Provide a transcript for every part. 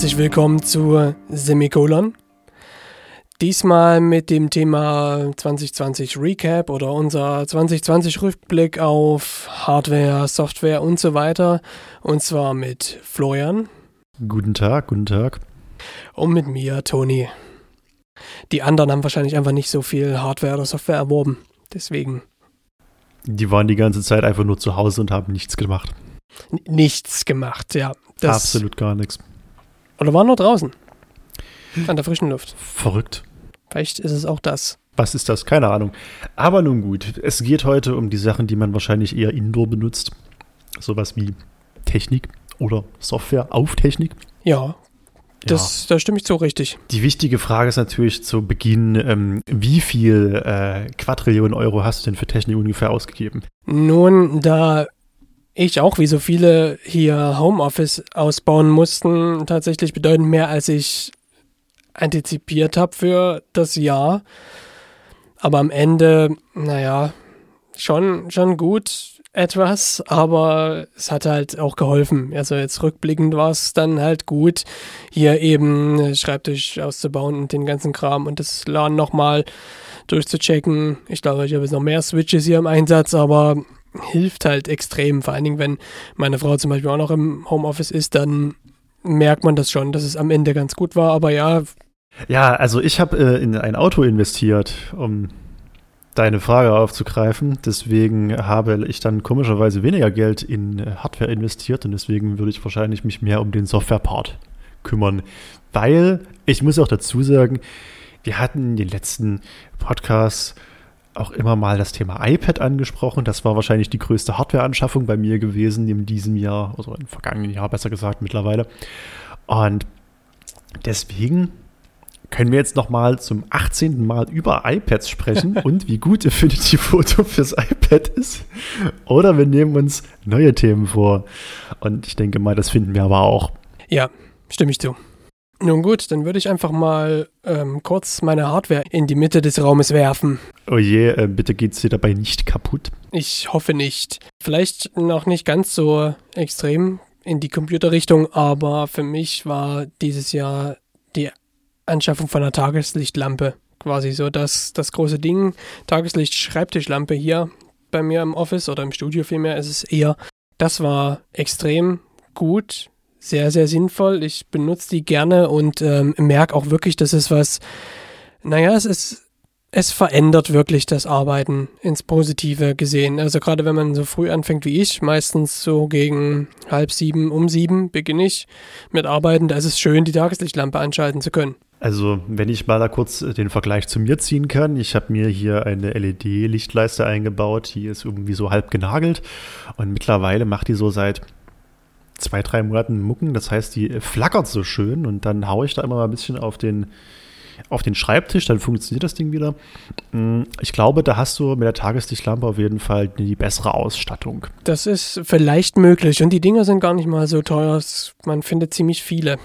herzlich willkommen zu Semikolon. Diesmal mit dem Thema 2020 Recap oder unser 2020 Rückblick auf Hardware, Software und so weiter. Und zwar mit Florian. Guten Tag, guten Tag. Und mit mir, Toni. Die anderen haben wahrscheinlich einfach nicht so viel Hardware oder Software erworben. Deswegen. Die waren die ganze Zeit einfach nur zu Hause und haben nichts gemacht. N nichts gemacht, ja. Das Absolut gar nichts. Oder waren nur draußen? An der frischen Luft. Verrückt. Vielleicht ist es auch das. Was ist das? Keine Ahnung. Aber nun gut, es geht heute um die Sachen, die man wahrscheinlich eher indoor benutzt. Sowas wie Technik oder Software auf Technik. Ja, das, ja. Da stimme ich zu, richtig. Die wichtige Frage ist natürlich zu Beginn, ähm, wie viel äh, Quadrillionen Euro hast du denn für Technik ungefähr ausgegeben? Nun, da ich auch, wie so viele hier Homeoffice ausbauen mussten, tatsächlich bedeutend mehr, als ich antizipiert habe für das Jahr. Aber am Ende, naja, schon, schon gut etwas, aber es hat halt auch geholfen. Also jetzt rückblickend war es dann halt gut, hier eben Schreibtisch auszubauen und den ganzen Kram und das LAN nochmal durchzuchecken. Ich glaube, ich habe jetzt noch mehr Switches hier im Einsatz, aber hilft halt extrem. Vor allen Dingen, wenn meine Frau zum Beispiel auch noch im Homeoffice ist, dann merkt man das schon, dass es am Ende ganz gut war. Aber ja. Ja, also ich habe äh, in ein Auto investiert, um deine Frage aufzugreifen. Deswegen habe ich dann komischerweise weniger Geld in äh, Hardware investiert und deswegen würde ich wahrscheinlich mich mehr um den Software-Part kümmern. Weil, ich muss auch dazu sagen, wir hatten den letzten Podcasts auch immer mal das Thema iPad angesprochen. Das war wahrscheinlich die größte Hardware-Anschaffung bei mir gewesen in diesem Jahr, also im vergangenen Jahr besser gesagt mittlerweile. Und deswegen können wir jetzt nochmal zum 18. Mal über iPads sprechen und wie gut Affinity Photo fürs iPad ist. Oder wir nehmen uns neue Themen vor. Und ich denke mal, das finden wir aber auch. Ja, stimme ich zu. Nun gut, dann würde ich einfach mal ähm, kurz meine Hardware in die Mitte des Raumes werfen. Oh je, äh, bitte geht's dir dabei nicht kaputt? Ich hoffe nicht. Vielleicht noch nicht ganz so extrem in die Computerrichtung, aber für mich war dieses Jahr die Anschaffung von einer Tageslichtlampe quasi so das, das große Ding. Tageslicht-Schreibtischlampe hier bei mir im Office oder im Studio vielmehr ist es eher. Das war extrem gut sehr, sehr sinnvoll. Ich benutze die gerne und ähm, merke auch wirklich, dass es was, naja, es ist, es verändert wirklich das Arbeiten ins Positive gesehen. Also gerade wenn man so früh anfängt wie ich, meistens so gegen halb sieben, um sieben beginne ich mit Arbeiten, da ist es schön, die Tageslichtlampe anschalten zu können. Also, wenn ich mal da kurz den Vergleich zu mir ziehen kann, ich habe mir hier eine LED-Lichtleiste eingebaut, die ist irgendwie so halb genagelt und mittlerweile macht die so seit zwei, drei Monaten Mucken. Das heißt, die flackert so schön und dann haue ich da immer mal ein bisschen auf den, auf den Schreibtisch, dann funktioniert das Ding wieder. Mm, ich glaube, da hast du mit der Tageslichtlampe auf jeden Fall die bessere Ausstattung. Das ist vielleicht möglich und die Dinger sind gar nicht mal so teuer. Man findet ziemlich viele.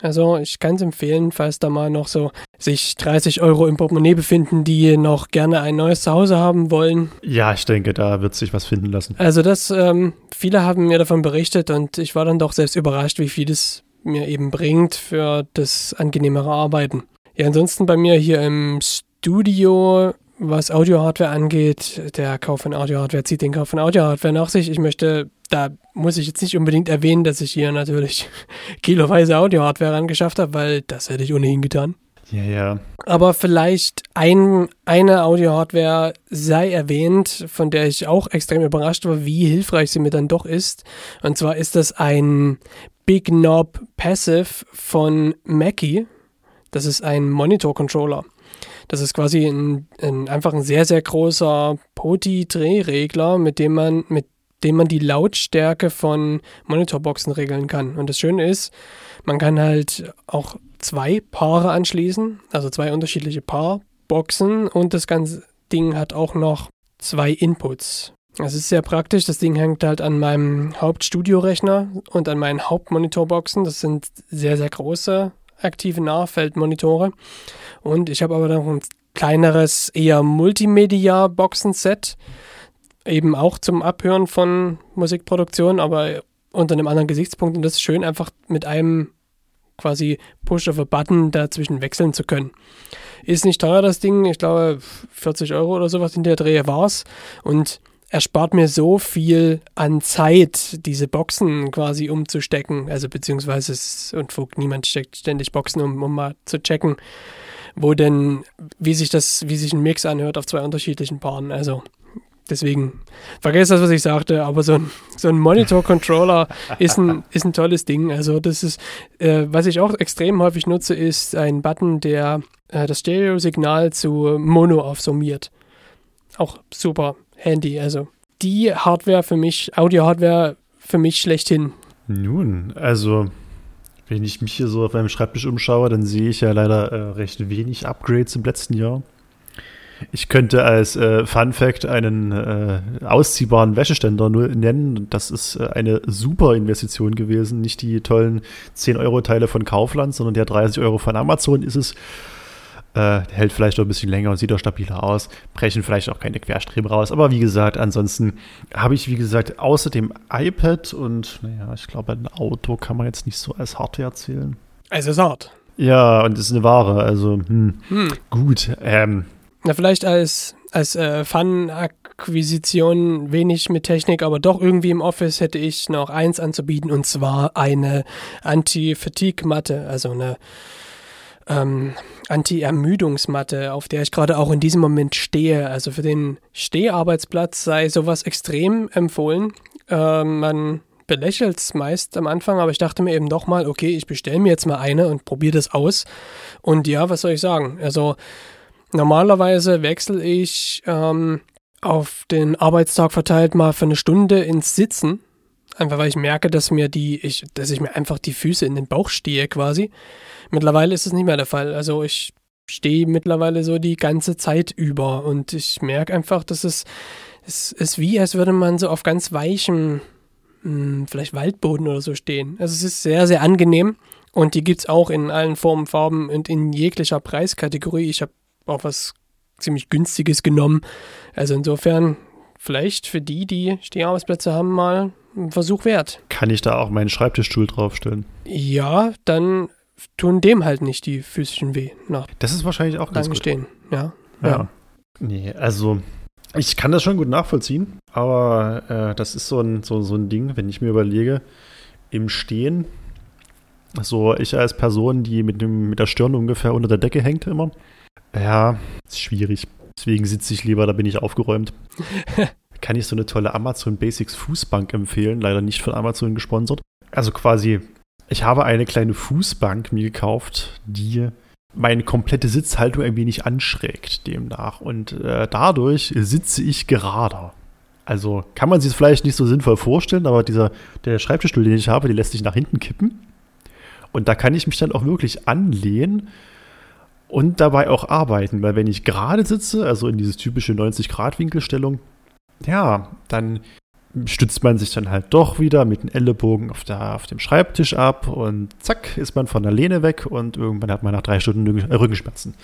Also ich kann es empfehlen, falls da mal noch so sich 30 Euro im Portemonnaie befinden, die noch gerne ein neues Zuhause haben wollen. Ja, ich denke, da wird sich was finden lassen. Also das, ähm, viele haben mir davon berichtet und ich war dann doch selbst überrascht, wie viel es mir eben bringt für das angenehmere Arbeiten. Ja, ansonsten bei mir hier im Studio was Audio-Hardware angeht, der Kauf von Audio-Hardware zieht den Kauf von Audio-Hardware nach sich. Ich möchte, da muss ich jetzt nicht unbedingt erwähnen, dass ich hier natürlich kiloweise Audio-Hardware angeschafft habe, weil das hätte ich ohnehin getan. Ja, ja. Aber vielleicht ein, eine Audio-Hardware sei erwähnt, von der ich auch extrem überrascht war, wie hilfreich sie mir dann doch ist. Und zwar ist das ein Big Knob Passive von Mackie. Das ist ein Monitor-Controller. Das ist quasi ein, ein, einfach ein sehr, sehr großer Poti-Drehregler, mit dem man, mit dem man die Lautstärke von Monitorboxen regeln kann. Und das Schöne ist, man kann halt auch zwei Paare anschließen, also zwei unterschiedliche Paarboxen und das ganze Ding hat auch noch zwei Inputs. Das ist sehr praktisch. Das Ding hängt halt an meinem Hauptstudiorechner und an meinen Hauptmonitorboxen. Das sind sehr, sehr große aktive Nahfeldmonitore. Und ich habe aber noch ein kleineres, eher Multimedia-Boxenset. Eben auch zum Abhören von Musikproduktion, aber unter einem anderen Gesichtspunkt. Und das ist schön, einfach mit einem quasi Push of a Button dazwischen wechseln zu können. Ist nicht teuer, das Ding. Ich glaube, 40 Euro oder sowas in der Drehe war es. Und erspart mir so viel an Zeit, diese Boxen quasi umzustecken. Also beziehungsweise es Unfug, niemand steckt ständig Boxen, um, um mal zu checken, wo denn, wie sich das, wie sich ein Mix anhört auf zwei unterschiedlichen Paaren. Also deswegen, vergesst das, was ich sagte, aber so ein, so ein Monitor-Controller ist ein, ist ein tolles Ding. Also das ist, äh, was ich auch extrem häufig nutze, ist ein Button, der äh, das Stereo-Signal zu Mono aufsummiert. Auch super Handy. Also die Hardware für mich, Audio-Hardware für mich schlechthin. Nun, also wenn ich mich hier so auf meinem Schreibtisch umschaue, dann sehe ich ja leider äh, recht wenig Upgrades im letzten Jahr. Ich könnte als äh, Fun Fact einen äh, ausziehbaren Wäscheständer nur nennen. Das ist äh, eine super Investition gewesen. Nicht die tollen 10-Euro-Teile von Kaufland, sondern der 30 Euro von Amazon ist es. Äh, hält vielleicht auch ein bisschen länger und sieht auch stabiler aus. Brechen vielleicht auch keine Querstreben raus. Aber wie gesagt, ansonsten habe ich, wie gesagt, außer dem iPad und, naja, ich glaube, ein Auto kann man jetzt nicht so als Hardware zählen. Es ist hart. Ja, und es ist eine Ware. Also, hm, hm. gut. Ähm, Na, vielleicht als, als äh, Fun-Akquisition wenig mit Technik, aber doch irgendwie im Office hätte ich noch eins anzubieten und zwar eine Anti-Fatigue-Matte, also eine ähm, Anti-Ermüdungsmatte, auf der ich gerade auch in diesem Moment stehe. Also für den Steharbeitsplatz sei sowas extrem empfohlen. Äh, man belächelt es meist am Anfang, aber ich dachte mir eben doch mal, okay, ich bestelle mir jetzt mal eine und probiere das aus. Und ja, was soll ich sagen? Also normalerweise wechsle ich ähm, auf den Arbeitstag verteilt mal für eine Stunde ins Sitzen. Einfach weil ich merke, dass mir die, ich, dass ich mir einfach die Füße in den Bauch stehe quasi. Mittlerweile ist es nicht mehr der Fall. Also ich stehe mittlerweile so die ganze Zeit über und ich merke einfach, dass es, es ist wie, als würde man so auf ganz weichem, hm, vielleicht Waldboden oder so stehen. Also es ist sehr, sehr angenehm und die gibt es auch in allen Formen, Farben und in jeglicher Preiskategorie. Ich habe auch was ziemlich günstiges genommen. Also insofern vielleicht für die, die Steharbeitsplätze haben, mal ein Versuch wert. Kann ich da auch meinen Schreibtischstuhl draufstellen? Ja, dann tun dem halt nicht die Füßchen weh. Nach das ist wahrscheinlich auch ganz gut. stehen. Ja. ja. ja. Nee, also ich kann das schon gut nachvollziehen, aber äh, das ist so ein, so, so ein Ding, wenn ich mir überlege, im Stehen, so ich als Person, die mit, dem, mit der Stirn ungefähr unter der Decke hängt immer, ja, ist schwierig. Deswegen sitze ich lieber, da bin ich aufgeräumt. kann ich so eine tolle Amazon Basics Fußbank empfehlen, leider nicht von Amazon gesponsert. Also quasi ich habe eine kleine Fußbank mir gekauft, die meine komplette Sitzhaltung ein wenig anschrägt demnach. Und äh, dadurch sitze ich gerader. Also kann man sich vielleicht nicht so sinnvoll vorstellen, aber dieser, der Schreibtischstuhl, den ich habe, die lässt sich nach hinten kippen. Und da kann ich mich dann auch wirklich anlehnen und dabei auch arbeiten. Weil wenn ich gerade sitze, also in diese typische 90-Grad-Winkelstellung, ja, dann stützt man sich dann halt doch wieder mit dem Ellenbogen auf, der, auf dem Schreibtisch ab und zack, ist man von der Lehne weg und irgendwann hat man nach drei Stunden Rückenschmerzen.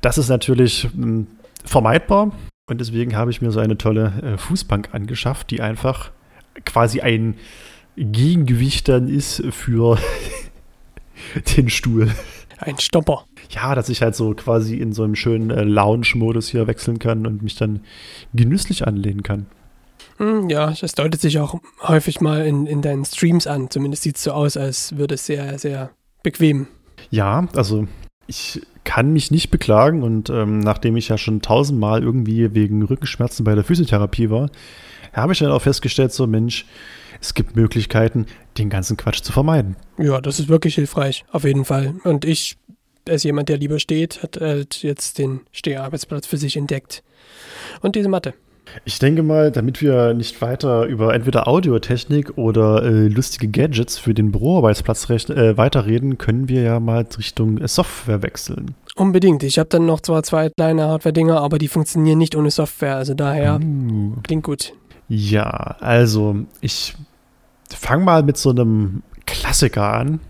Das ist natürlich mh, hm, vermeidbar und deswegen habe ich mir so eine tolle äh, Fußbank angeschafft, die einfach quasi ein Gegengewicht dann ist für den Stuhl. Ein Stopper. Ja, dass ich halt so quasi in so einem schönen äh, Lounge-Modus hier wechseln kann und mich dann genüsslich anlehnen kann. Hm, ja, das deutet sich auch häufig mal in, in deinen Streams an. Zumindest sieht es so aus, als würde es sehr, sehr bequem. Ja, also ich kann mich nicht beklagen und ähm, nachdem ich ja schon tausendmal irgendwie wegen Rückenschmerzen bei der Physiotherapie war, habe ich dann auch festgestellt, so Mensch, es gibt Möglichkeiten, den ganzen Quatsch zu vermeiden. Ja, das ist wirklich hilfreich, auf jeden Fall. Und ich, als jemand, der lieber steht, hat halt jetzt den Steharbeitsplatz für sich entdeckt. Und diese Matte. Ich denke mal, damit wir nicht weiter über entweder Audiotechnik oder äh, lustige Gadgets für den Büroarbeitsplatz äh, weiterreden, können wir ja mal Richtung Software wechseln. Unbedingt. Ich habe dann noch zwar zwei kleine Hardware-Dinger, aber die funktionieren nicht ohne Software. Also daher uh. klingt gut. Ja, also ich fange mal mit so einem Klassiker an,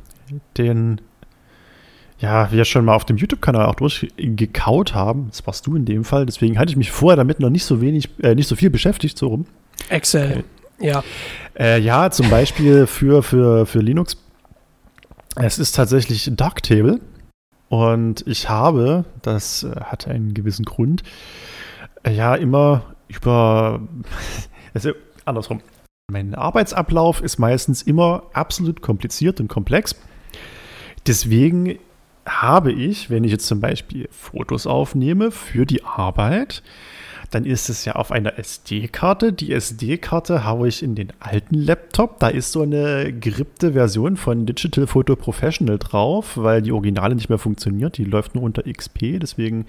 den ja, wir schon mal auf dem YouTube-Kanal auch durchgekaut haben. Das warst du in dem Fall. Deswegen hatte ich mich vorher damit noch nicht so wenig, äh, nicht so viel beschäftigt, so rum. Excel, äh, ja. Äh, ja, zum Beispiel für, für, für Linux Es ist tatsächlich Darktable. Und ich habe, das äh, hat einen gewissen Grund, äh, ja immer über, also andersrum. Mein Arbeitsablauf ist meistens immer absolut kompliziert und komplex. Deswegen habe ich, wenn ich jetzt zum Beispiel Fotos aufnehme für die Arbeit, dann ist es ja auf einer SD-Karte. Die SD-Karte haue ich in den alten Laptop. Da ist so eine gerippte Version von Digital Photo Professional drauf, weil die Originale nicht mehr funktioniert. Die läuft nur unter XP. Deswegen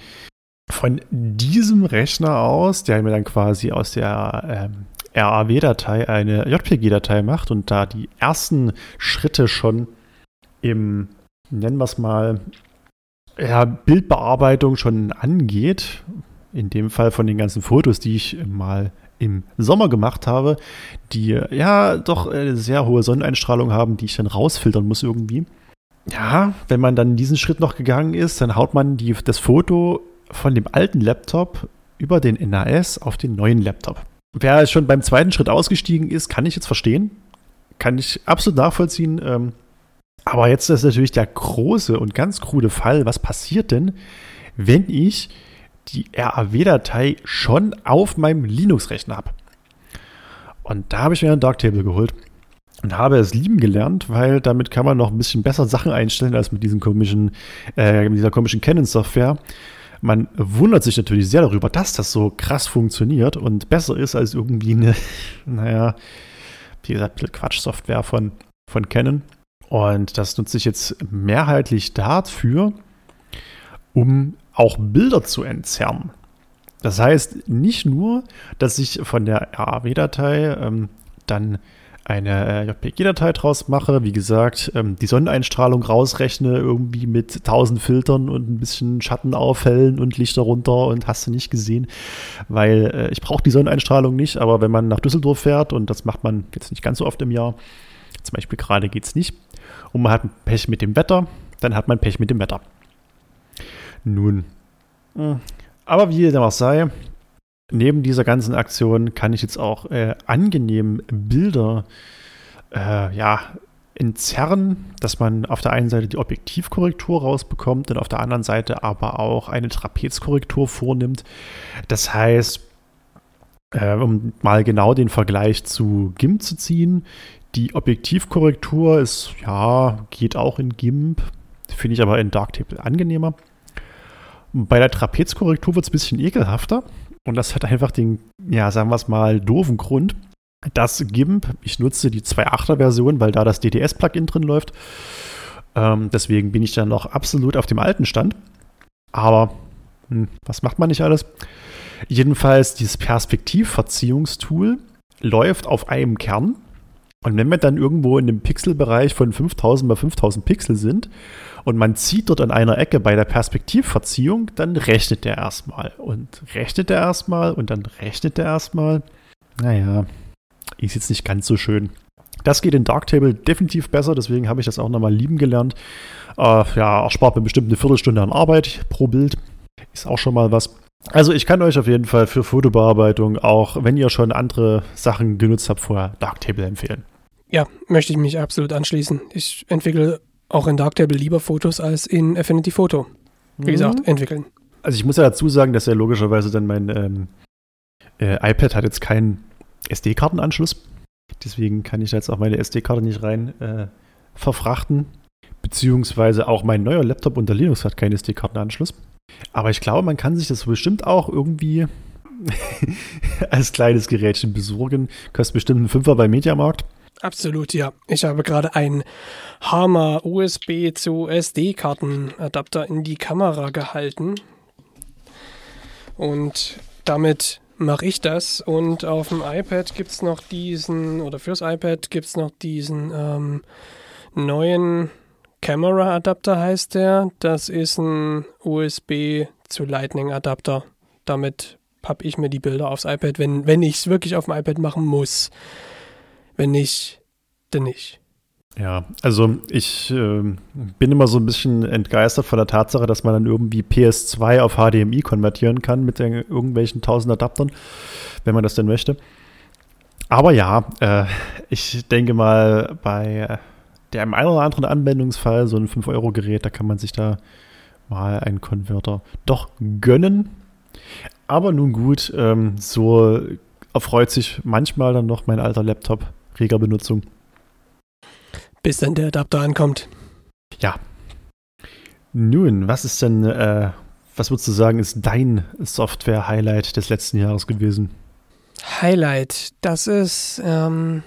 von diesem Rechner aus, der mir dann quasi aus der ähm, RAW-Datei eine JPG-Datei macht und da die ersten Schritte schon im, nennen wir es mal, ja, Bildbearbeitung schon angeht, in dem Fall von den ganzen Fotos, die ich mal im Sommer gemacht habe, die ja doch eine sehr hohe Sonneneinstrahlung haben, die ich dann rausfiltern muss irgendwie. Ja, wenn man dann diesen Schritt noch gegangen ist, dann haut man die, das Foto von dem alten Laptop über den NAS auf den neuen Laptop. Wer schon beim zweiten Schritt ausgestiegen ist, kann ich jetzt verstehen. Kann ich absolut nachvollziehen. Ähm, aber jetzt ist natürlich der große und ganz krude Fall. Was passiert denn, wenn ich die RAW-Datei schon auf meinem Linux-Rechner habe. Und da habe ich mir ein Darktable geholt und habe es lieben gelernt, weil damit kann man noch ein bisschen besser Sachen einstellen als mit, diesem komischen, äh, mit dieser komischen Canon-Software. Man wundert sich natürlich sehr darüber, dass das so krass funktioniert und besser ist als irgendwie eine, naja, wie gesagt, Quatsch-Software von, von Canon. Und das nutze ich jetzt mehrheitlich dafür, um auch Bilder zu entzerren. Das heißt nicht nur, dass ich von der RAW-Datei ähm, dann eine äh, JPG-Datei draus mache, wie gesagt, ähm, die Sonneneinstrahlung rausrechne, irgendwie mit 1000 Filtern und ein bisschen Schatten aufhellen und Lichter runter und hast du nicht gesehen, weil äh, ich brauche die Sonneneinstrahlung nicht, aber wenn man nach Düsseldorf fährt und das macht man jetzt nicht ganz so oft im Jahr, zum Beispiel gerade geht es nicht, und man hat Pech mit dem Wetter, dann hat man Pech mit dem Wetter. Nun. Hm. Aber wie dem auch sei, neben dieser ganzen Aktion kann ich jetzt auch äh, angenehm Bilder äh, ja, entzerren, dass man auf der einen Seite die Objektivkorrektur rausbekommt und auf der anderen Seite aber auch eine Trapezkorrektur vornimmt. Das heißt, äh, um mal genau den Vergleich zu GIMP zu ziehen, die Objektivkorrektur ist, ja, geht auch in GIMP, finde ich aber in Darktable angenehmer. Bei der Trapezkorrektur wird es ein bisschen ekelhafter. Und das hat einfach den, ja, sagen wir es mal, doofen Grund. Das GIMP, ich nutze die 2.8er Version, weil da das DDS-Plugin drin läuft. Ähm, deswegen bin ich dann noch absolut auf dem alten Stand. Aber hm, was macht man nicht alles? Jedenfalls, dieses Perspektivverziehungstool läuft auf einem Kern. Und wenn wir dann irgendwo in dem Pixelbereich von 5000 mal 5000 Pixel sind und man zieht dort an einer Ecke bei der Perspektivverziehung, dann rechnet der erstmal und rechnet der erstmal und dann rechnet der erstmal. Naja, ist jetzt nicht ganz so schön. Das geht in Darktable definitiv besser, deswegen habe ich das auch nochmal lieben gelernt. Äh, ja, erspart mir bestimmt eine Viertelstunde an Arbeit pro Bild. Ist auch schon mal was. Also ich kann euch auf jeden Fall für Fotobearbeitung, auch wenn ihr schon andere Sachen genutzt habt, vorher Darktable empfehlen. Ja, möchte ich mich absolut anschließen. Ich entwickle auch in Darktable lieber Fotos als in Affinity Photo. Wie mhm. gesagt, entwickeln. Also ich muss ja dazu sagen, dass ja logischerweise dann mein ähm, äh, iPad hat jetzt keinen SD-Kartenanschluss. Deswegen kann ich da jetzt auch meine SD-Karte nicht rein äh, verfrachten. Beziehungsweise auch mein neuer Laptop unter Linux hat keinen SD-Kartenanschluss. Aber ich glaube, man kann sich das bestimmt auch irgendwie als kleines Gerätchen besorgen. Kostet bestimmt einen Fünfer bei Mediamarkt. Absolut, ja. Ich habe gerade einen Hammer USB zu SD-Kartenadapter in die Kamera gehalten. Und damit mache ich das. Und auf dem iPad gibt es noch diesen, oder fürs iPad gibt es noch diesen ähm, neuen Camera-Adapter, heißt der. Das ist ein USB zu Lightning-Adapter. Damit habe ich mir die Bilder aufs iPad, wenn, wenn ich es wirklich auf dem iPad machen muss. Wenn nicht, dann nicht. Ja, also ich äh, bin immer so ein bisschen entgeistert von der Tatsache, dass man dann irgendwie PS2 auf HDMI konvertieren kann mit den, irgendwelchen tausend Adaptern, wenn man das denn möchte. Aber ja, äh, ich denke mal, bei der im einen oder anderen Anwendungsfall, so ein 5-Euro-Gerät, da kann man sich da mal einen Konverter doch gönnen. Aber nun gut, ähm, so erfreut sich manchmal dann noch mein alter Laptop reger Benutzung. Bis dann der Adapter ankommt. Ja. Nun, was ist denn, äh, was würdest du sagen, ist dein Software-Highlight des letzten Jahres gewesen? Highlight, das ist, ähm,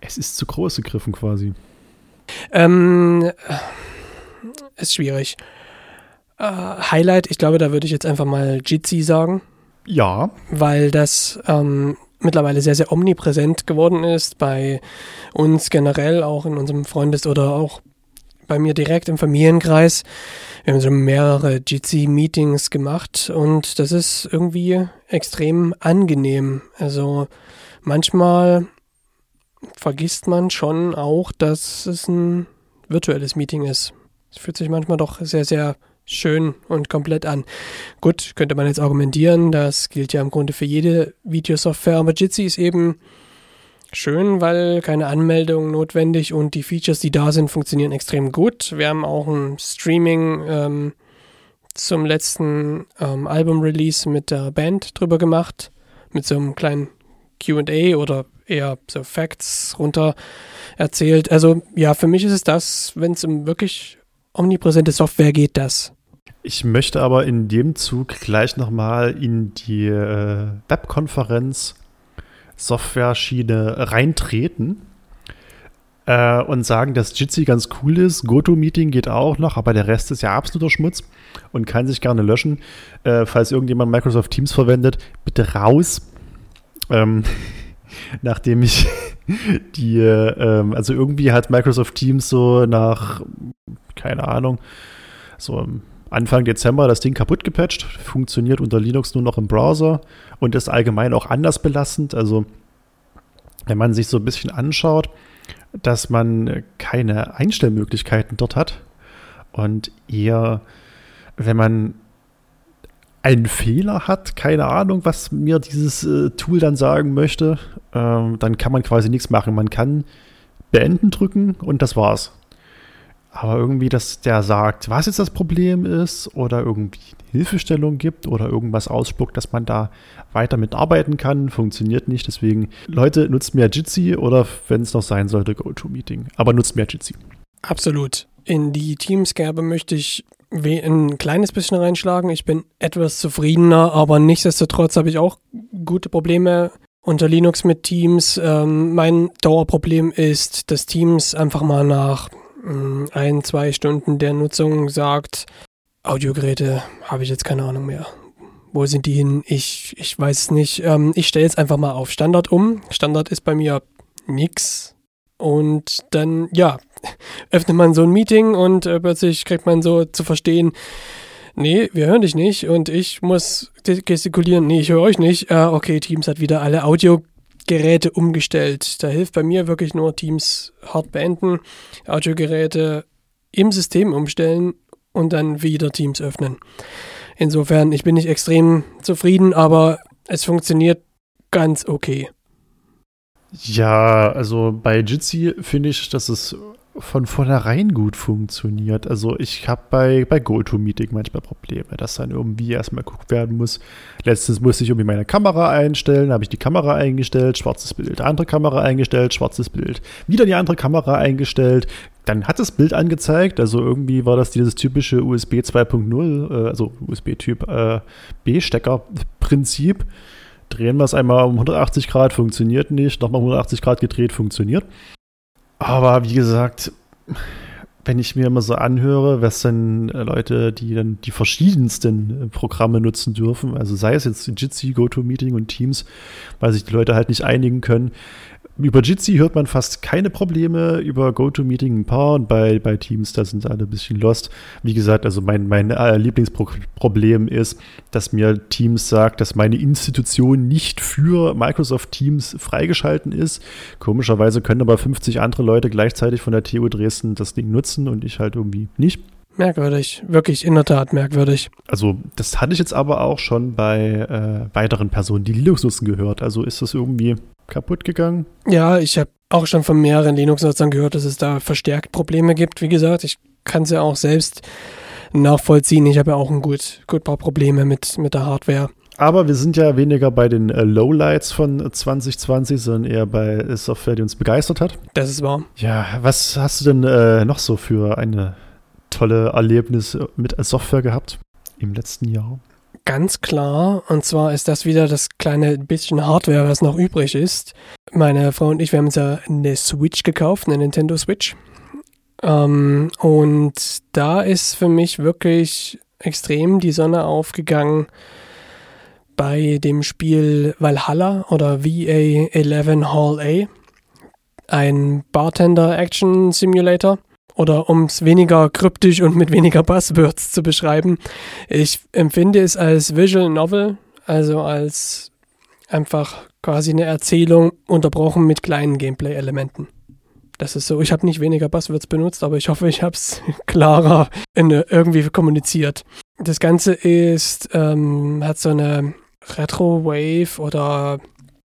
Es ist zu groß gegriffen quasi. ähm, ist schwierig. Äh, Highlight, ich glaube, da würde ich jetzt einfach mal Jitsi sagen. Ja, weil das ähm, mittlerweile sehr, sehr omnipräsent geworden ist bei uns generell, auch in unserem Freundes- oder auch bei mir direkt im Familienkreis. Wir haben schon mehrere Jitsi-Meetings gemacht und das ist irgendwie extrem angenehm. Also manchmal vergisst man schon auch, dass es ein virtuelles Meeting ist. Es fühlt sich manchmal doch sehr, sehr schön und komplett an. Gut, könnte man jetzt argumentieren, das gilt ja im Grunde für jede Videosoftware, aber Jitsi ist eben schön, weil keine Anmeldung notwendig und die Features, die da sind, funktionieren extrem gut. Wir haben auch ein Streaming ähm, zum letzten ähm, Album-Release mit der Band drüber gemacht, mit so einem kleinen QA oder eher so Facts runter erzählt. Also ja, für mich ist es das, wenn es um wirklich omnipräsente Software geht, das. Ich möchte aber in dem Zug gleich nochmal in die äh, Webkonferenz Software-Schiene reintreten äh, und sagen, dass Jitsi ganz cool ist. GoToMeeting geht auch noch, aber der Rest ist ja absoluter Schmutz und kann sich gerne löschen. Äh, falls irgendjemand Microsoft Teams verwendet, bitte raus. Ähm, nachdem ich die, äh, also irgendwie hat Microsoft Teams so nach, keine Ahnung, so Anfang Dezember das Ding kaputt gepatcht, funktioniert unter Linux nur noch im Browser und ist allgemein auch anders belastend. Also wenn man sich so ein bisschen anschaut, dass man keine Einstellmöglichkeiten dort hat und eher, wenn man einen Fehler hat, keine Ahnung, was mir dieses äh, Tool dann sagen möchte, ähm, dann kann man quasi nichts machen. Man kann beenden drücken und das war's. Aber irgendwie, dass der sagt, was jetzt das Problem ist oder irgendwie Hilfestellung gibt oder irgendwas ausspuckt, dass man da weiter mitarbeiten kann, funktioniert nicht. Deswegen, Leute, nutzt mehr Jitsi oder wenn es noch sein sollte, GoToMeeting. Aber nutzt mehr Jitsi. Absolut. In die Teamskerbe möchte ich ein kleines bisschen reinschlagen. Ich bin etwas zufriedener, aber nichtsdestotrotz habe ich auch gute Probleme unter Linux mit Teams. Ähm, mein Dauerproblem ist, dass Teams einfach mal nach mm, ein, zwei Stunden der Nutzung sagt, Audiogeräte habe ich jetzt keine Ahnung mehr. Wo sind die hin? Ich, ich weiß es nicht. Ähm, ich stelle jetzt einfach mal auf Standard um. Standard ist bei mir nix. Und dann, ja, öffnet man so ein Meeting und äh, plötzlich kriegt man so zu verstehen, nee, wir hören dich nicht und ich muss gestikulieren, nee, ich höre euch nicht. Äh, okay, Teams hat wieder alle Audiogeräte umgestellt. Da hilft bei mir wirklich nur Teams hart beenden, Audiogeräte im System umstellen und dann wieder Teams öffnen. Insofern, ich bin nicht extrem zufrieden, aber es funktioniert ganz okay. Ja, also bei Jitsi finde ich, dass es von vornherein gut funktioniert. Also ich habe bei, bei GoToMeeting manchmal Probleme, dass dann irgendwie erstmal geguckt werden muss. Letztens musste ich irgendwie meine Kamera einstellen, habe ich die Kamera eingestellt, schwarzes Bild, andere Kamera eingestellt, schwarzes Bild, wieder die andere Kamera eingestellt. Dann hat das Bild angezeigt, also irgendwie war das dieses typische USB 2.0, äh, also USB-Typ äh, B-Stecker-Prinzip. Drehen wir es einmal um 180 Grad, funktioniert nicht, nochmal 180 Grad gedreht, funktioniert. Aber wie gesagt, wenn ich mir immer so anhöre, was denn äh, Leute, die dann die verschiedensten äh, Programme nutzen dürfen, also sei es jetzt Jitsi, GoToMeeting und Teams, weil sich die Leute halt nicht einigen können, über Jitsi hört man fast keine Probleme, über GoToMeeting ein paar und bei, bei Teams, da sind alle ein bisschen lost. Wie gesagt, also mein, mein Lieblingsproblem ist, dass mir Teams sagt, dass meine Institution nicht für Microsoft Teams freigeschalten ist. Komischerweise können aber 50 andere Leute gleichzeitig von der TU Dresden das Ding nutzen und ich halt irgendwie nicht. Merkwürdig, wirklich in der Tat merkwürdig. Also das hatte ich jetzt aber auch schon bei äh, weiteren Personen, die Linux nutzen, gehört. Also ist das irgendwie kaputt gegangen? Ja, ich habe auch schon von mehreren Linux-Nutzern gehört, dass es da verstärkt Probleme gibt. Wie gesagt, ich kann es ja auch selbst nachvollziehen. Ich habe ja auch ein gut, gut paar Probleme mit, mit der Hardware. Aber wir sind ja weniger bei den äh, Lowlights von 2020, sondern eher bei Software, die uns begeistert hat. Das ist wahr. Ja, was hast du denn äh, noch so für eine tolle Erlebnis mit Software gehabt im letzten Jahr? Ganz klar, und zwar ist das wieder das kleine bisschen Hardware, was noch übrig ist. Meine Frau und ich, wir haben uns ja eine Switch gekauft, eine Nintendo Switch. Ähm, und da ist für mich wirklich extrem die Sonne aufgegangen bei dem Spiel Valhalla oder VA11 Hall A, ein Bartender-Action Simulator. Oder um es weniger kryptisch und mit weniger Buzzwords zu beschreiben, ich empfinde es als Visual Novel, also als einfach quasi eine Erzählung unterbrochen mit kleinen Gameplay-Elementen. Das ist so, ich habe nicht weniger Buzzwords benutzt, aber ich hoffe, ich habe es klarer in, irgendwie kommuniziert. Das Ganze ist, ähm, hat so eine Retro-Wave oder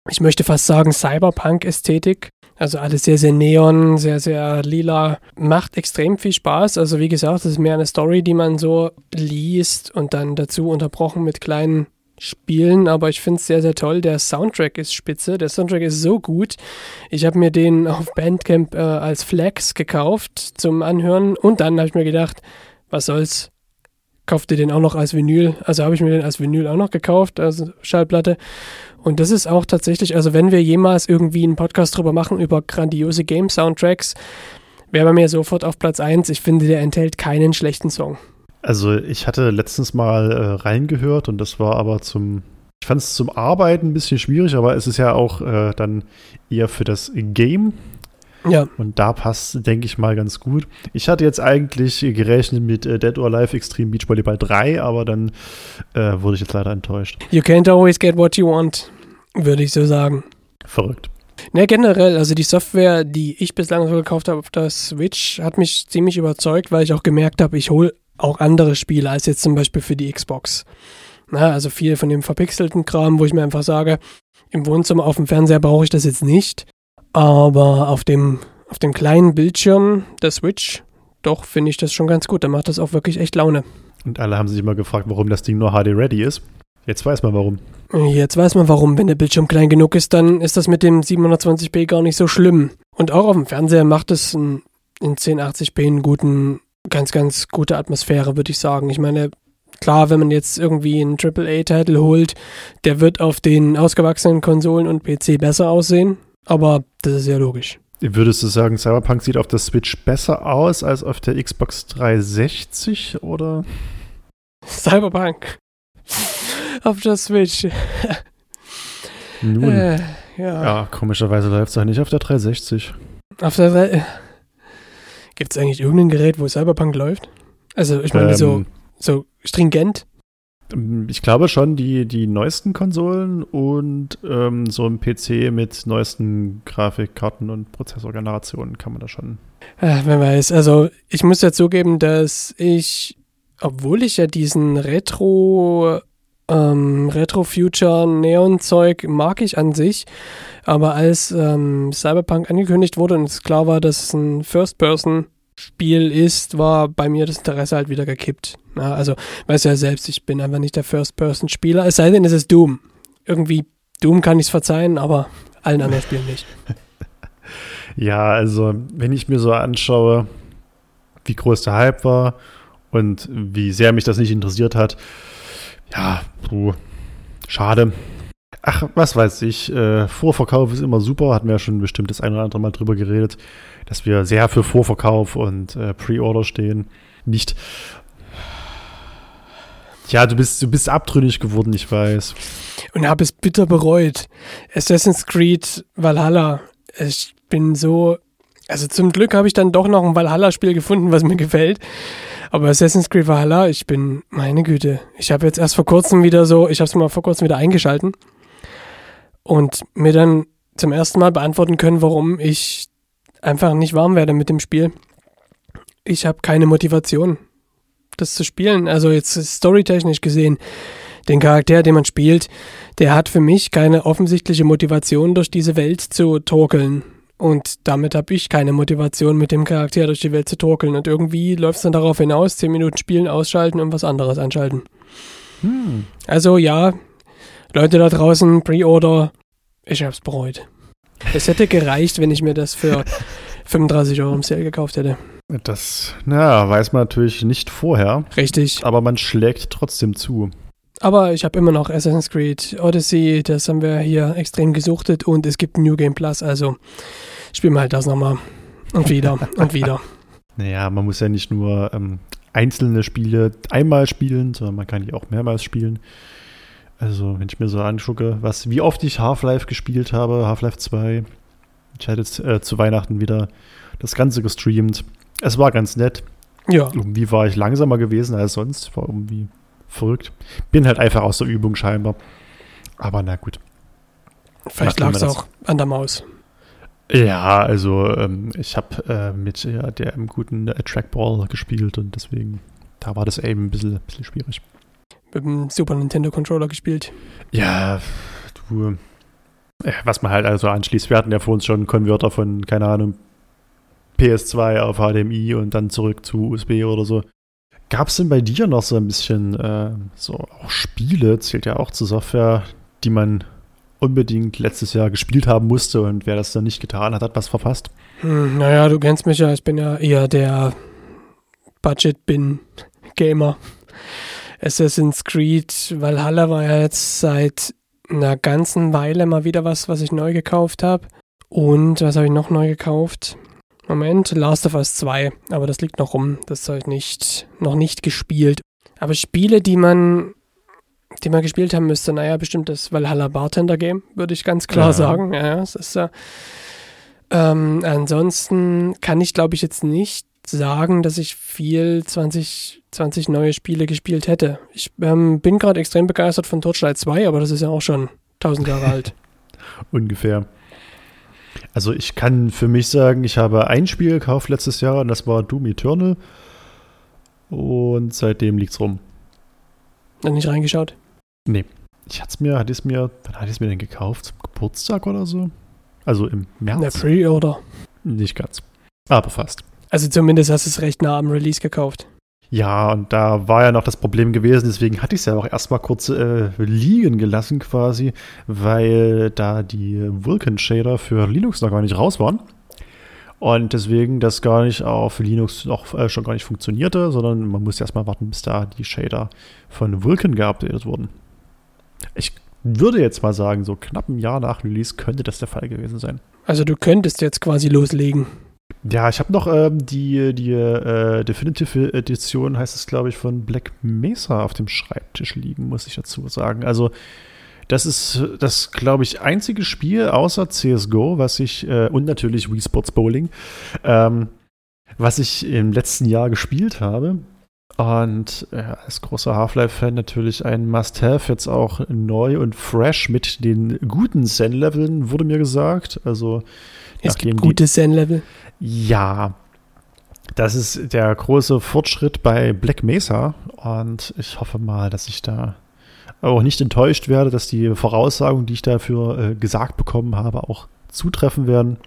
ich möchte fast sagen Cyberpunk-Ästhetik. Also alles sehr, sehr neon, sehr, sehr lila. Macht extrem viel Spaß. Also wie gesagt, es ist mehr eine Story, die man so liest und dann dazu unterbrochen mit kleinen Spielen. Aber ich finde es sehr, sehr toll. Der Soundtrack ist spitze. Der Soundtrack ist so gut. Ich habe mir den auf Bandcamp äh, als Flex gekauft zum Anhören. Und dann habe ich mir gedacht, was soll's? Kaufte den auch noch als Vinyl. Also habe ich mir den als Vinyl auch noch gekauft, also Schallplatte. Und das ist auch tatsächlich, also wenn wir jemals irgendwie einen Podcast drüber machen, über grandiose Game-Soundtracks, wäre bei mir sofort auf Platz 1. Ich finde, der enthält keinen schlechten Song. Also ich hatte letztens mal äh, reingehört und das war aber zum, ich fand es zum Arbeiten ein bisschen schwierig, aber es ist ja auch äh, dann eher für das Game ja. Und da passt, denke ich mal, ganz gut. Ich hatte jetzt eigentlich gerechnet mit äh, Dead or Alive Extreme Beach Volleyball 3, aber dann äh, wurde ich jetzt leider enttäuscht. You can't always get what you want, würde ich so sagen. Verrückt. Ne, generell, also die Software, die ich bislang so gekauft habe auf der Switch, hat mich ziemlich überzeugt, weil ich auch gemerkt habe, ich hole auch andere Spiele als jetzt zum Beispiel für die Xbox. Na, also viel von dem verpixelten Kram, wo ich mir einfach sage, im Wohnzimmer auf dem Fernseher brauche ich das jetzt nicht. Aber auf dem, auf dem kleinen Bildschirm der Switch, doch, finde ich das schon ganz gut. Da macht das auch wirklich echt Laune. Und alle haben sich immer gefragt, warum das Ding nur HD-ready ist. Jetzt weiß man warum. Jetzt weiß man warum. Wenn der Bildschirm klein genug ist, dann ist das mit dem 720p gar nicht so schlimm. Und auch auf dem Fernseher macht es in, in 1080p einen guten, ganz, ganz gute Atmosphäre, würde ich sagen. Ich meine, klar, wenn man jetzt irgendwie einen AAA-Titel holt, der wird auf den ausgewachsenen Konsolen und PC besser aussehen. Aber das ist ja logisch. Würdest du sagen, Cyberpunk sieht auf der Switch besser aus als auf der Xbox 360 oder? Cyberpunk. auf der Switch. Nun. Äh, ja. ja. komischerweise läuft es auch nicht auf der 360. Auf der 3 Gibt es eigentlich irgendein Gerät, wo Cyberpunk läuft? Also, ich meine, ähm, so, so stringent? Ich glaube schon, die, die neuesten Konsolen und ähm, so ein PC mit neuesten Grafikkarten und Prozessorgenerationen kann man da schon. Ach, wer weiß. Also, ich muss ja zugeben, dass ich, obwohl ich ja diesen Retro, ähm, Retro-Future-Neon-Zeug mag ich an sich, aber als ähm, Cyberpunk angekündigt wurde und es klar war, dass es ein First-Person Spiel ist, war bei mir das Interesse halt wieder gekippt. Ja, also, weißt du ja selbst, ich bin einfach nicht der First-Person-Spieler, es sei denn, es ist Doom. Irgendwie, Doom kann ich es verzeihen, aber allen anderen Spielen nicht. Ja, also, wenn ich mir so anschaue, wie groß der Hype war und wie sehr mich das nicht interessiert hat, ja, puh, schade. Ach, was weiß ich, äh, Vorverkauf ist immer super, hatten wir ja schon bestimmt das ein oder andere Mal drüber geredet dass wir sehr für Vorverkauf und äh, Pre-Order stehen. Nicht. Ja, du bist, du bist abtrünnig geworden, ich weiß. Und habe es bitter bereut. Assassin's Creed Valhalla. Ich bin so. Also zum Glück habe ich dann doch noch ein Valhalla-Spiel gefunden, was mir gefällt. Aber Assassin's Creed Valhalla, ich bin, meine Güte, ich habe jetzt erst vor kurzem wieder so, ich habe es mal vor kurzem wieder eingeschalten und mir dann zum ersten Mal beantworten können, warum ich einfach nicht warm werde mit dem Spiel. Ich habe keine Motivation, das zu spielen. Also jetzt storytechnisch gesehen, den Charakter, den man spielt, der hat für mich keine offensichtliche Motivation, durch diese Welt zu torkeln. Und damit habe ich keine Motivation, mit dem Charakter durch die Welt zu torkeln. Und irgendwie läuft es dann darauf hinaus, 10 Minuten spielen, ausschalten und was anderes anschalten. Hm. Also ja, Leute da draußen, Pre-Order, ich hab's bereut. Es hätte gereicht, wenn ich mir das für 35 Euro im Sale gekauft hätte. Das, naja, weiß man natürlich nicht vorher. Richtig. Aber man schlägt trotzdem zu. Aber ich habe immer noch Assassin's Creed Odyssey, das haben wir hier extrem gesuchtet und es gibt New Game Plus, also spielen wir halt das nochmal. Und wieder und wieder. Naja, man muss ja nicht nur ähm, einzelne Spiele einmal spielen, sondern man kann die auch mehrmals spielen. Also, wenn ich mir so angucke, was, wie oft ich Half-Life gespielt habe, Half-Life 2. Ich hatte jetzt äh, zu Weihnachten wieder das Ganze gestreamt. Es war ganz nett. Ja. Irgendwie war ich langsamer gewesen als sonst. War irgendwie verrückt. Bin halt einfach aus der Übung scheinbar. Aber na gut. Vielleicht lag es auch an der Maus. Ja, also ähm, ich habe äh, mit ja, dem guten äh, Trackball gespielt und deswegen, da war das eben ein bisschen, bisschen schwierig mit dem Super Nintendo Controller gespielt. Ja, du, äh, was man halt also anschließt. Wir hatten ja vor uns schon einen Konverter von, keine Ahnung, PS2 auf HDMI und dann zurück zu USB oder so. Gab es denn bei dir noch so ein bisschen äh, so auch Spiele, zählt ja auch zur Software, die man unbedingt letztes Jahr gespielt haben musste und wer das dann nicht getan hat, hat was verpasst? Hm, naja, du kennst mich ja, ich bin ja eher der Budget-Bin-Gamer. Assassin's Creed Valhalla war ja jetzt seit einer ganzen Weile mal wieder was, was ich neu gekauft habe. Und was habe ich noch neu gekauft? Moment, Last of Us 2, aber das liegt noch rum. Das habe ich nicht, noch nicht gespielt. Aber Spiele, die man, die man gespielt haben müsste, naja, bestimmt das Valhalla Bartender Game, würde ich ganz klar ja. sagen. Ja, es ist ja. Ähm, ansonsten kann ich, glaube ich, jetzt nicht sagen, dass ich viel 20, 20 neue Spiele gespielt hätte. Ich ähm, bin gerade extrem begeistert von Torchlight 2, aber das ist ja auch schon 1000 Jahre alt. Ungefähr. Also ich kann für mich sagen, ich habe ein Spiel gekauft letztes Jahr und das war Doom Eternal. Und seitdem liegt's rum. Noch nicht reingeschaut? Nee. Ich hatte es mir, hatte es mir, wann hatte ich es mir denn gekauft? Zum Geburtstag oder so? Also im März? Der Pre-Order. Nicht ganz. Aber fast. Also zumindest hast du es recht nah am Release gekauft. Ja, und da war ja noch das Problem gewesen, deswegen hatte ich es ja auch erstmal kurz äh, liegen gelassen quasi, weil da die Vulkan Shader für Linux noch gar nicht raus waren. Und deswegen das gar nicht auf Linux noch äh, schon gar nicht funktionierte, sondern man muss erstmal warten, bis da die Shader von Vulkan geupdatet wurden. Ich würde jetzt mal sagen, so knapp ein Jahr nach Release könnte das der Fall gewesen sein. Also du könntest jetzt quasi loslegen. Ja, ich habe noch ähm, die, die äh, Definitive Edition, heißt es, glaube ich, von Black Mesa auf dem Schreibtisch liegen, muss ich dazu sagen. Also, das ist das, glaube ich, einzige Spiel außer CSGO, was ich, äh, und natürlich Wii Sports Bowling, ähm, was ich im letzten Jahr gespielt habe. Und äh, als großer Half-Life-Fan natürlich ein Must-Have, jetzt auch neu und fresh mit den guten Zen-Leveln, wurde mir gesagt. Also, es gibt gute Zen-Level. Ja, das ist der große Fortschritt bei Black Mesa und ich hoffe mal, dass ich da auch nicht enttäuscht werde, dass die Voraussagen, die ich dafür äh, gesagt bekommen habe, auch zutreffen werden.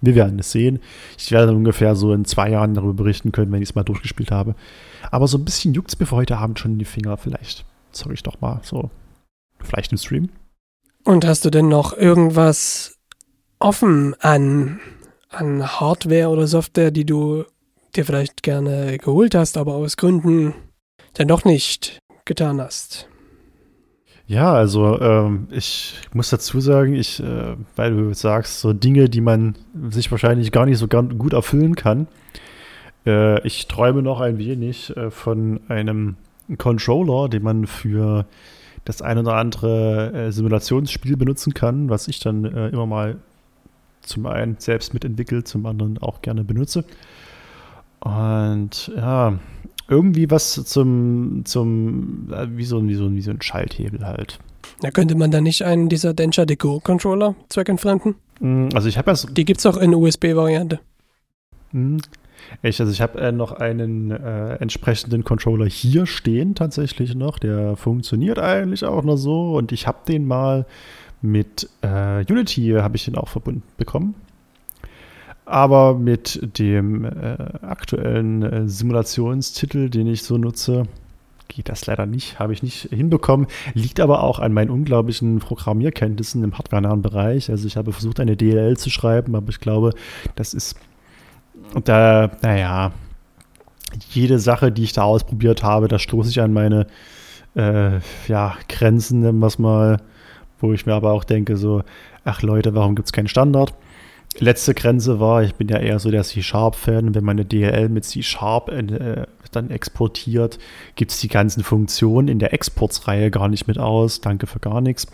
Wir werden es sehen. Ich werde dann ungefähr so in zwei Jahren darüber berichten können, wenn ich es mal durchgespielt habe. Aber so ein bisschen juckt es mir für heute Abend schon in die Finger. Vielleicht zeige ich doch mal so. Vielleicht im Stream. Und hast du denn noch irgendwas offen an an Hardware oder Software, die du dir vielleicht gerne geholt hast, aber aus Gründen dann doch nicht getan hast? Ja, also ähm, ich muss dazu sagen, ich, äh, weil du sagst, so Dinge, die man sich wahrscheinlich gar nicht so gut erfüllen kann. Äh, ich träume noch ein wenig äh, von einem Controller, den man für das ein oder andere äh, Simulationsspiel benutzen kann, was ich dann äh, immer mal zum einen selbst mitentwickelt, zum anderen auch gerne benutze. Und ja, irgendwie was zum, zum äh, wie, so, wie, so, wie so ein Schalthebel halt. Da könnte man da nicht einen dieser Densha Deco Controller zweckentfremden? Mm, also ich habe das. Die gibt es auch in USB-Variante. Ich, also ich habe äh, noch einen äh, entsprechenden Controller hier stehen tatsächlich noch. Der funktioniert eigentlich auch noch so und ich habe den mal mit äh, Unity habe ich den auch verbunden bekommen. Aber mit dem äh, aktuellen äh, Simulationstitel, den ich so nutze, geht das leider nicht, habe ich nicht hinbekommen. Liegt aber auch an meinen unglaublichen Programmierkenntnissen im hardwarenahen Bereich. Also ich habe versucht, eine DLL zu schreiben, aber ich glaube, das ist da, naja, jede Sache, die ich da ausprobiert habe, da stoße ich an meine äh, ja, Grenzen, nennen wir es mal, wo ich mir aber auch denke, so, ach Leute, warum gibt es keinen Standard? Letzte Grenze war, ich bin ja eher so der C-Sharp-Fan, wenn man eine DLL mit C-Sharp äh, dann exportiert, gibt es die ganzen Funktionen in der Exportsreihe gar nicht mit aus. Danke für gar nichts.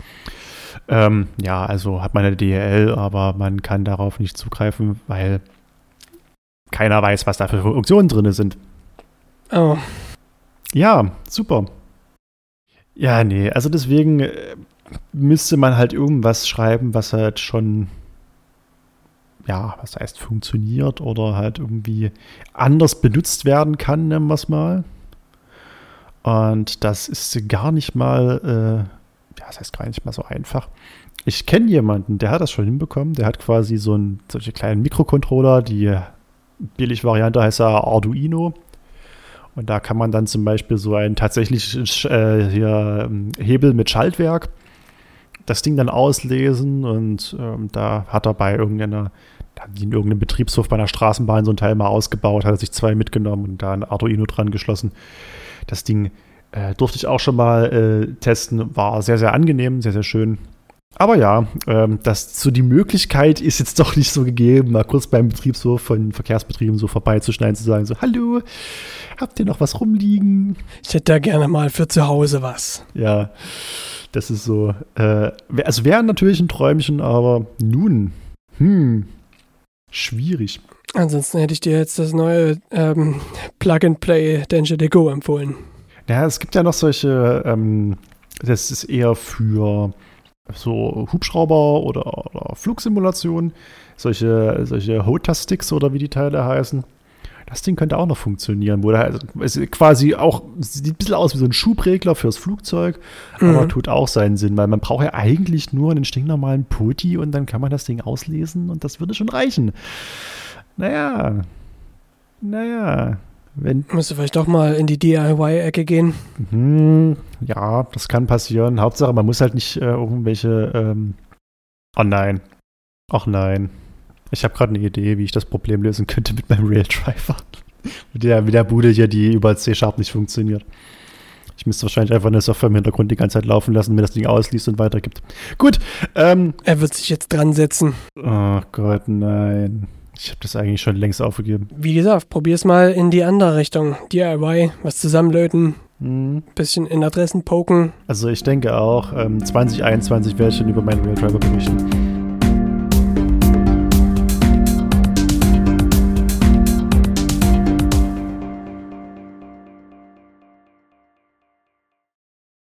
Ähm, ja, also hat man eine DLL, aber man kann darauf nicht zugreifen, weil keiner weiß, was da für Funktionen drin sind. Oh. Ja, super. Ja, nee, also deswegen äh, müsste man halt irgendwas schreiben, was halt schon, ja, was heißt funktioniert oder halt irgendwie anders benutzt werden kann, nennen wir es mal. Und das ist gar nicht mal, äh, ja, das heißt gar nicht mal so einfach. Ich kenne jemanden, der hat das schon hinbekommen. Der hat quasi so einen solche kleinen Mikrocontroller, die Billig-Variante heißt ja Arduino. Und da kann man dann zum Beispiel so einen tatsächlich äh, hier, ähm, Hebel mit Schaltwerk das Ding dann auslesen und ähm, da hat er bei irgendeiner, in irgendeinem Betriebshof bei einer Straßenbahn so ein Teil mal ausgebaut, hat er sich zwei mitgenommen und da ein Arduino dran geschlossen. Das Ding äh, durfte ich auch schon mal äh, testen, war sehr, sehr angenehm, sehr, sehr schön. Aber ja, ähm, das, so die Möglichkeit ist jetzt doch nicht so gegeben, mal kurz beim Betriebshof von Verkehrsbetrieben so vorbeizuschneiden, zu sagen so, hallo, habt ihr noch was rumliegen? Ich hätte da gerne mal für zu Hause was. Ja, das ist so, äh, es wäre natürlich ein Träumchen, aber nun, hm, schwierig. Ansonsten hätte ich dir jetzt das neue ähm, Plug-and-Play Danger Go empfohlen. Ja, es gibt ja noch solche, ähm, das ist eher für so Hubschrauber oder, oder Flugsimulationen, solche, solche HOTA-Sticks oder wie die Teile heißen. Das Ding könnte auch noch funktionieren, wo da also quasi auch sieht ein bisschen aus wie so ein Schubregler fürs Flugzeug, mhm. aber tut auch seinen Sinn, weil man braucht ja eigentlich nur einen stinknormalen Poti und dann kann man das Ding auslesen und das würde schon reichen. Naja, naja, wenn. Müsste vielleicht doch mal in die DIY-Ecke gehen. Mhm, ja, das kann passieren. Hauptsache, man muss halt nicht äh, irgendwelche. Ähm oh nein. Ach nein. Ich habe gerade eine Idee, wie ich das Problem lösen könnte mit meinem Rail-Driver. mit, der, mit der Bude hier, die über C-Sharp nicht funktioniert. Ich müsste wahrscheinlich einfach eine Software im Hintergrund die ganze Zeit laufen lassen, mir das Ding ausliest und weitergibt. Gut. Ähm, er wird sich jetzt dran setzen. Oh Gott, nein. Ich habe das eigentlich schon längst aufgegeben. Wie gesagt, probier's mal in die andere Richtung. DIY, was zusammenlöten, mhm. bisschen in Adressen poken. Also ich denke auch, ähm, 2021 werde ich dann über meinen Rail-Driver berichten.